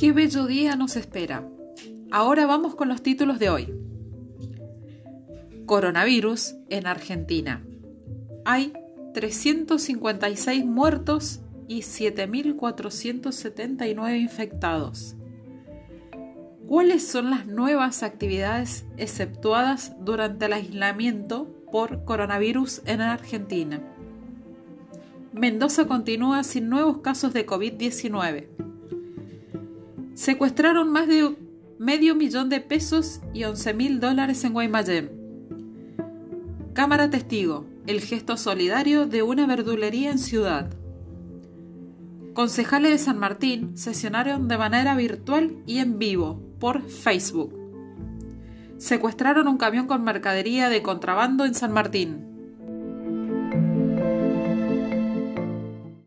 Qué bello día nos espera. Ahora vamos con los títulos de hoy. Coronavirus en Argentina. Hay 356 muertos y 7.479 infectados. ¿Cuáles son las nuevas actividades exceptuadas durante el aislamiento por coronavirus en Argentina? Mendoza continúa sin nuevos casos de COVID-19. Secuestraron más de medio millón de pesos y 11 mil dólares en Guaymallén. Cámara testigo, el gesto solidario de una verdulería en ciudad. Concejales de San Martín sesionaron de manera virtual y en vivo por Facebook. Secuestraron un camión con mercadería de contrabando en San Martín.